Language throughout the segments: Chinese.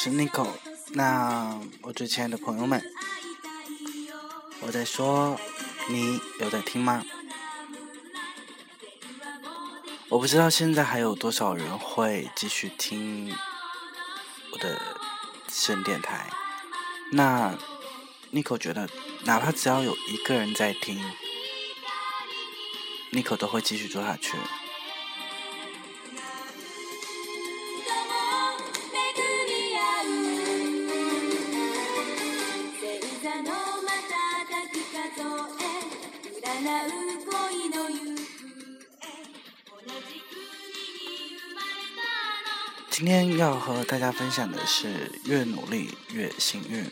是 Nico。那我最亲爱的朋友们，我在说，你有在听吗？我不知道现在还有多少人会继续听我的私人电台。那 Nico 觉得，哪怕只要有一个人在听，Nico 都会继续做下去。今天要和大家分享的是：越努力越幸运。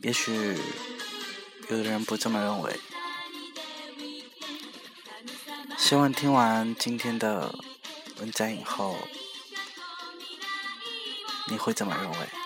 也许有的人不这么认为。希望听完今天的文章以后，你会怎么认为？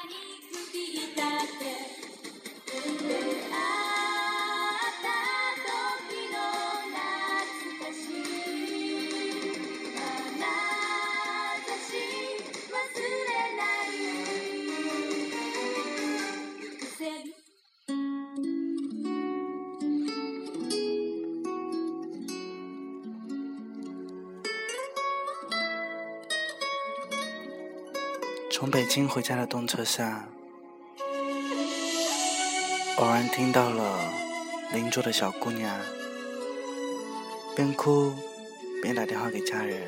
从北京回家的动车上，偶然听到了邻座的小姑娘边哭边打电话给家人。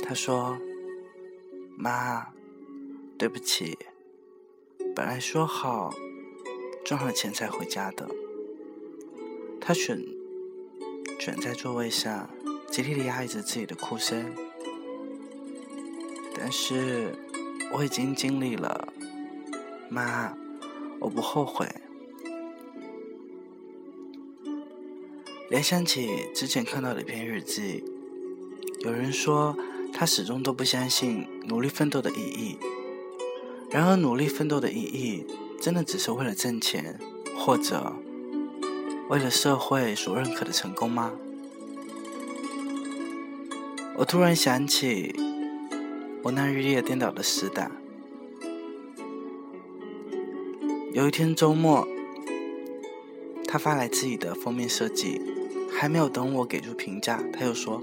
她说：“妈，对不起，本来说好赚了钱才回家的。”她选卷在座位上，极力的压抑着自己的哭声。但是我已经尽力了，妈，我不后悔。联想起之前看到的一篇日记，有人说他始终都不相信努力奋斗的意义。然而，努力奋斗的意义，真的只是为了挣钱，或者为了社会所认可的成功吗？我突然想起。我那日夜颠倒的时代，有一天周末，他发来自己的封面设计，还没有等我给出评价，他又说：“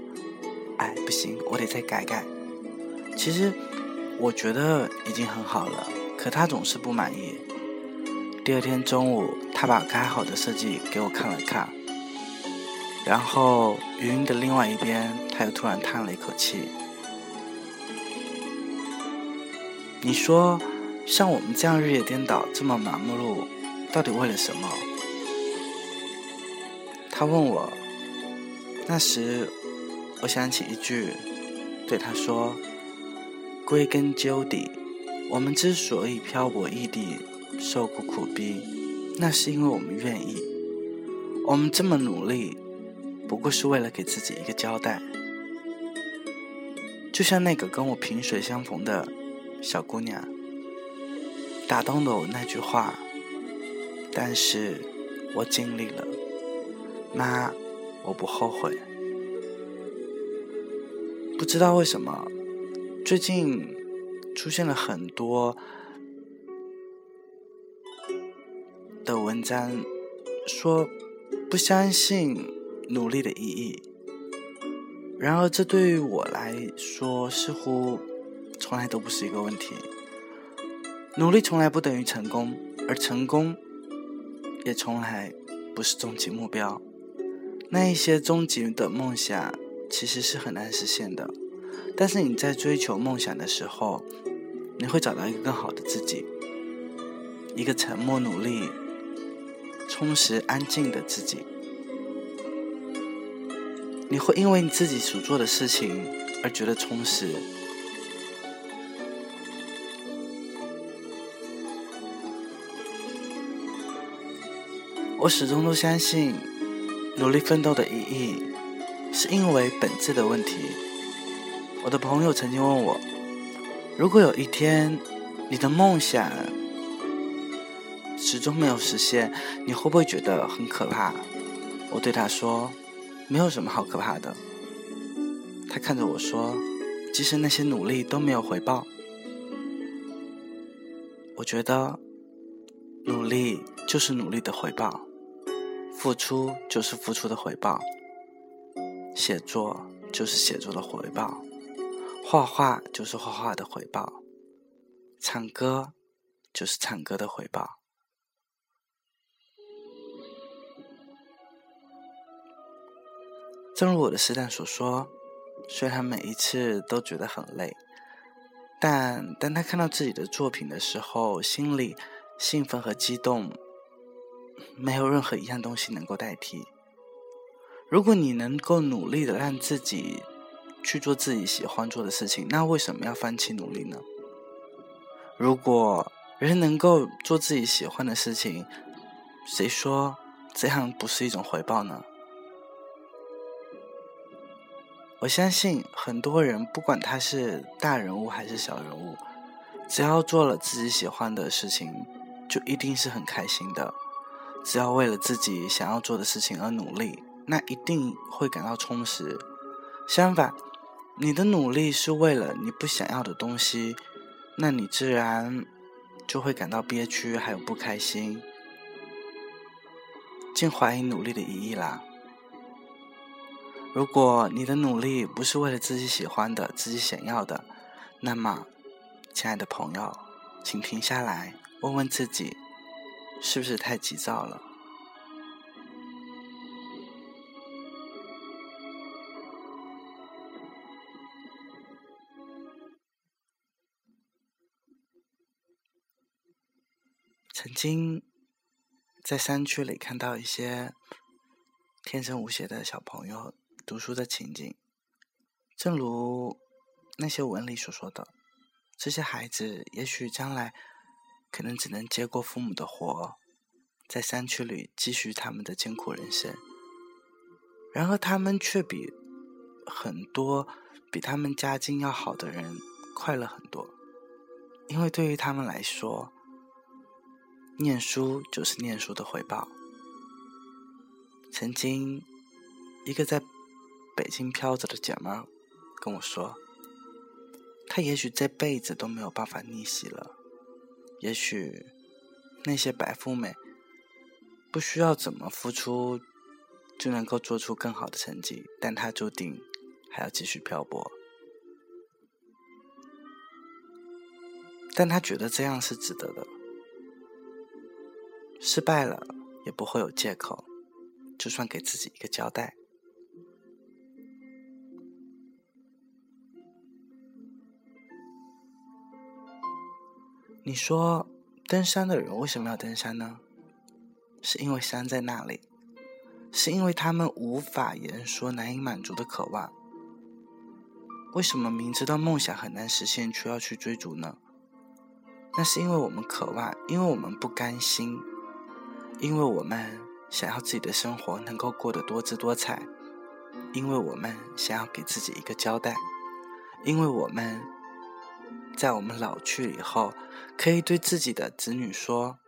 哎，不行，我得再改改。”其实我觉得已经很好了，可他总是不满意。第二天中午，他把改好的设计给我看了看，然后语音的另外一边，他又突然叹了一口气。你说，像我们这样日夜颠倒、这么忙碌，到底为了什么？他问我。那时，我想起一句，对他说：“归根究底，我们之所以漂泊异地、受苦苦逼，那是因为我们愿意。我们这么努力，不过是为了给自己一个交代。就像那个跟我萍水相逢的。”小姑娘，打动了我那句话，但是我尽力了，妈，我不后悔。不知道为什么，最近出现了很多的文章，说不相信努力的意义。然而，这对于我来说，似乎。从来都不是一个问题。努力从来不等于成功，而成功也从来不是终极目标。那一些终极的梦想其实是很难实现的，但是你在追求梦想的时候，你会找到一个更好的自己，一个沉默、努力、充实、安静的自己。你会因为你自己所做的事情而觉得充实。我始终都相信，努力奋斗的意义，是因为本质的问题。我的朋友曾经问我，如果有一天你的梦想始终没有实现，你会不会觉得很可怕？我对他说，没有什么好可怕的。他看着我说：“即使那些努力都没有回报，我觉得努力就是努力的回报，付出就是付出的回报，写作就是写作的回报，画画就是画画的回报，唱歌就是唱歌的回报。”正如我的师长所说，虽然每一次都觉得很累，但当他看到自己的作品的时候，心里兴奋和激动，没有任何一样东西能够代替。如果你能够努力的让自己去做自己喜欢做的事情，那为什么要放弃努力呢？如果人能够做自己喜欢的事情，谁说这样不是一种回报呢？我相信很多人，不管他是大人物还是小人物，只要做了自己喜欢的事情，就一定是很开心的。只要为了自己想要做的事情而努力，那一定会感到充实。相反，你的努力是为了你不想要的东西，那你自然就会感到憋屈，还有不开心，竟怀疑努力的意义啦。如果你的努力不是为了自己喜欢的、自己想要的，那么，亲爱的朋友，请停下来，问问自己，是不是太急躁了？曾经在山区里看到一些天真无邪的小朋友。读书的情景，正如那些文里所说的，这些孩子也许将来可能只能接过父母的活，在山区里继续他们的艰苦人生。然而，他们却比很多比他们家境要好的人快乐很多，因为对于他们来说，念书就是念书的回报。曾经，一个在。北京飘着的姐妹儿跟我说：“她也许这辈子都没有办法逆袭了。也许那些白富美不需要怎么付出就能够做出更好的成绩，但她注定还要继续漂泊。但她觉得这样是值得的。失败了也不会有借口，就算给自己一个交代。”你说，登山的人为什么要登山呢？是因为山在那里，是因为他们无法言说、难以满足的渴望。为什么明知道梦想很难实现，却要去追逐呢？那是因为我们渴望，因为我们不甘心，因为我们想要自己的生活能够过得多姿多彩，因为我们想要给自己一个交代，因为我们。在我们老去以后，可以对自己的子女说：“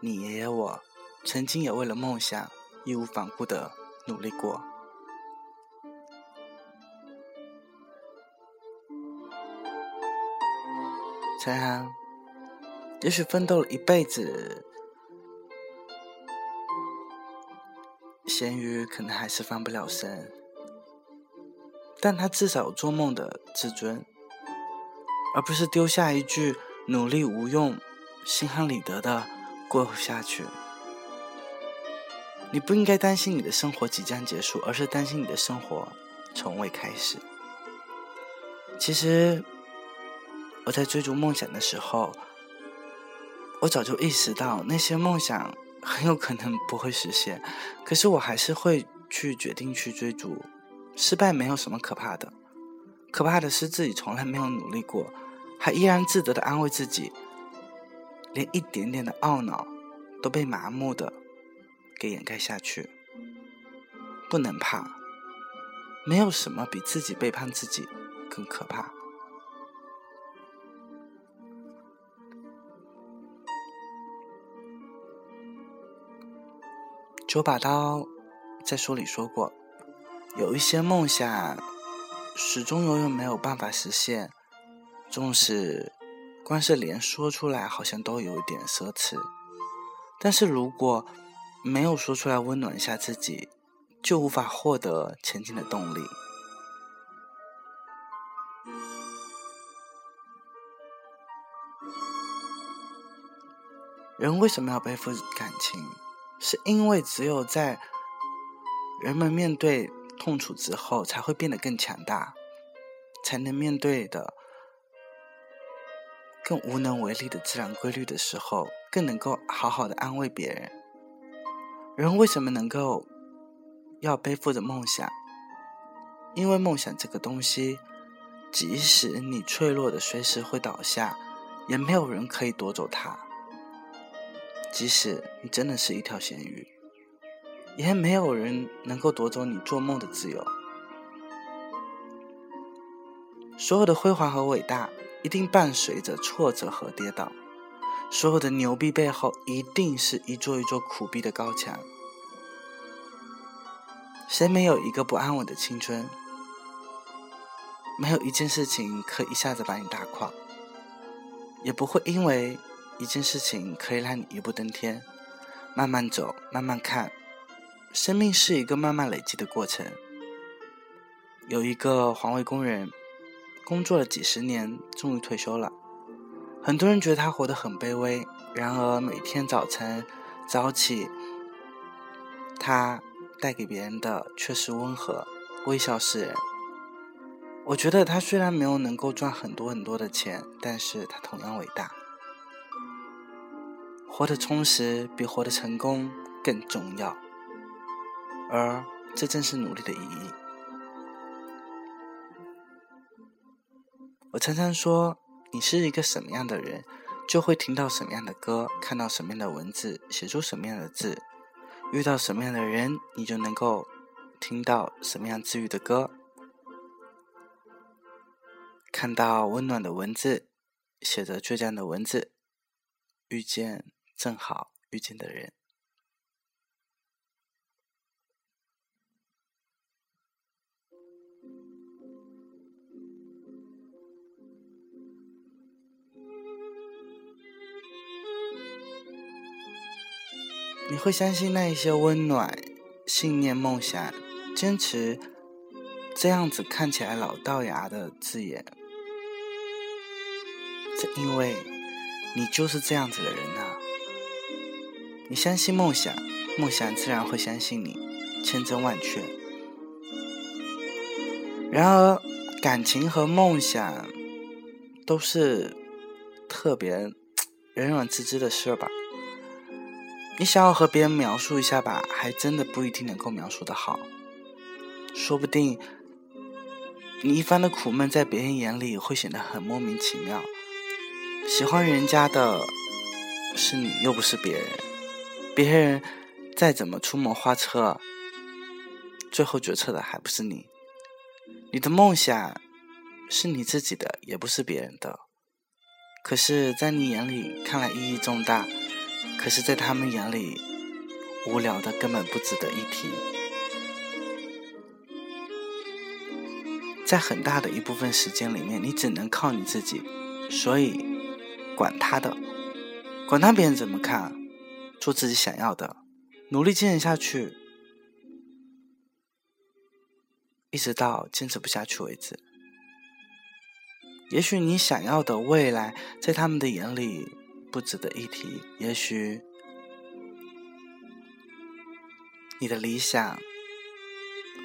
你爷爷我曾经也为了梦想义无反顾的努力过。”陈安，也许奋斗了一辈子，咸鱼可能还是翻不了身，但他至少有做梦的自尊。而不是丢下一句“努力无用”，心安理得的过下去。你不应该担心你的生活即将结束，而是担心你的生活从未开始。其实，我在追逐梦想的时候，我早就意识到那些梦想很有可能不会实现，可是我还是会去决定去追逐。失败没有什么可怕的，可怕的是自己从来没有努力过。还依然自得的安慰自己，连一点点的懊恼都被麻木的给掩盖下去。不能怕，没有什么比自己背叛自己更可怕。九把刀在书里说过，有一些梦想始终永远没有办法实现，纵使光是连说出来好像都有一点奢侈，但是如果没有说出来温暖一下自己，就无法获得前进的动力。人为什么要背负感情？是因为只有在人们面对痛楚之后，才会变得更强大，才能面对的更无能为力的自然规律的时候，更能够好好的安慰别人。人为什么能够要背负着梦想？因为梦想这个东西，即使你脆弱的随时会倒下，也没有人可以夺走它。即使你真的是一条咸鱼，也没有人能够夺走你做梦的自由。所有的辉煌和伟大，一定伴随着挫折和跌倒；所有的牛逼背后，一定是一座一座苦逼的高墙。谁没有一个不安稳的青春？没有一件事情可以一下子把你打垮，也不会因为。一件事情可以让你一步登天，慢慢走，慢慢看。生命是一个慢慢累积的过程。有一个环卫工人，工作了几十年，终于退休了。很多人觉得他活得很卑微，然而每天早晨早起，他带给别人的却是温和、微笑示人。我觉得他虽然没有能够赚很多很多的钱，但是他同样伟大。活得充实比活得成功更重要，而这正是努力的意义。我常常说，你是一个什么样的人，就会听到什么样的歌，看到什么样的文字，写出什么样的字，遇到什么样的人，你就能够听到什么样治愈的歌，看到温暖的文字，写着倔强的文字，遇见。正好遇见的人，你会相信那一些温暖、信念、梦想、坚持这样子看起来老道牙的字眼，因为你就是这样子的人呐。你相信梦想，梦想自然会相信你，千真万确。然而，感情和梦想都是特别人软自知的事吧？你想要和别人描述一下吧，还真的不一定能够描述的好。说不定你一番的苦闷，在别人眼里会显得很莫名其妙。喜欢人家的是你，又不是别人。别人再怎么出谋划策，最后决策的还不是你。你的梦想是你自己的，也不是别人的。可是，在你眼里看来意义重大，可是，在他们眼里无聊的根本不值得一提。在很大的一部分时间里面，你只能靠你自己，所以管他的，管他别人怎么看。做自己想要的，努力坚持下去，一直到坚持不下去为止。也许你想要的未来，在他们的眼里不值得一提；也许你的理想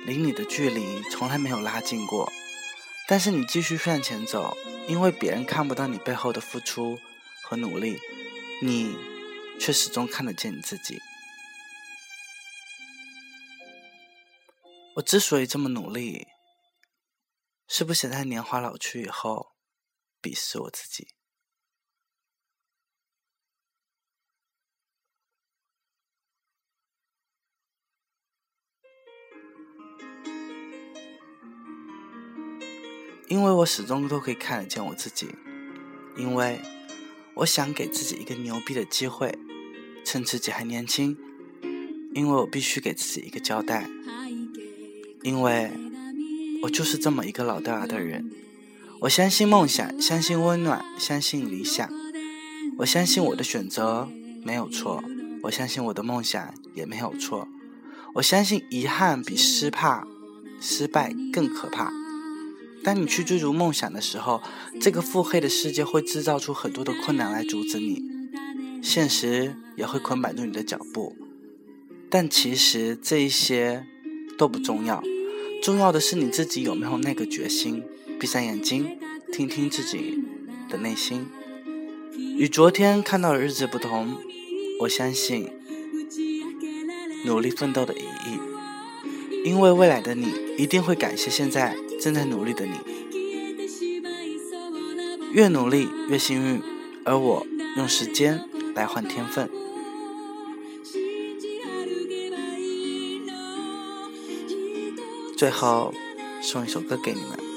离你的距离从来没有拉近过，但是你继续向前走，因为别人看不到你背后的付出和努力，你。却始终看得见你自己。我之所以这么努力，是不想在年华老去以后鄙视我自己。因为我始终都可以看得见我自己，因为我想给自己一个牛逼的机会。趁自己还年轻，因为我必须给自己一个交代，因为我就是这么一个老掉牙的人。我相信梦想，相信温暖，相信理想。我相信我的选择没有错，我相信我的梦想也没有错。我相信遗憾比失怕、失败更可怕。当你去追逐梦想的时候，这个腹黑的世界会制造出很多的困难来阻止你，现实也会捆绑住你的脚步。但其实这一些都不重要，重要的是你自己有没有那个决心。闭上眼睛，听听自己的内心。与昨天看到的日子不同，我相信努力奋斗的意义，因为未来的你一定会感谢现在正在努力的你。越努力越幸运，而我用时间来换天分。最后送一首歌给你们。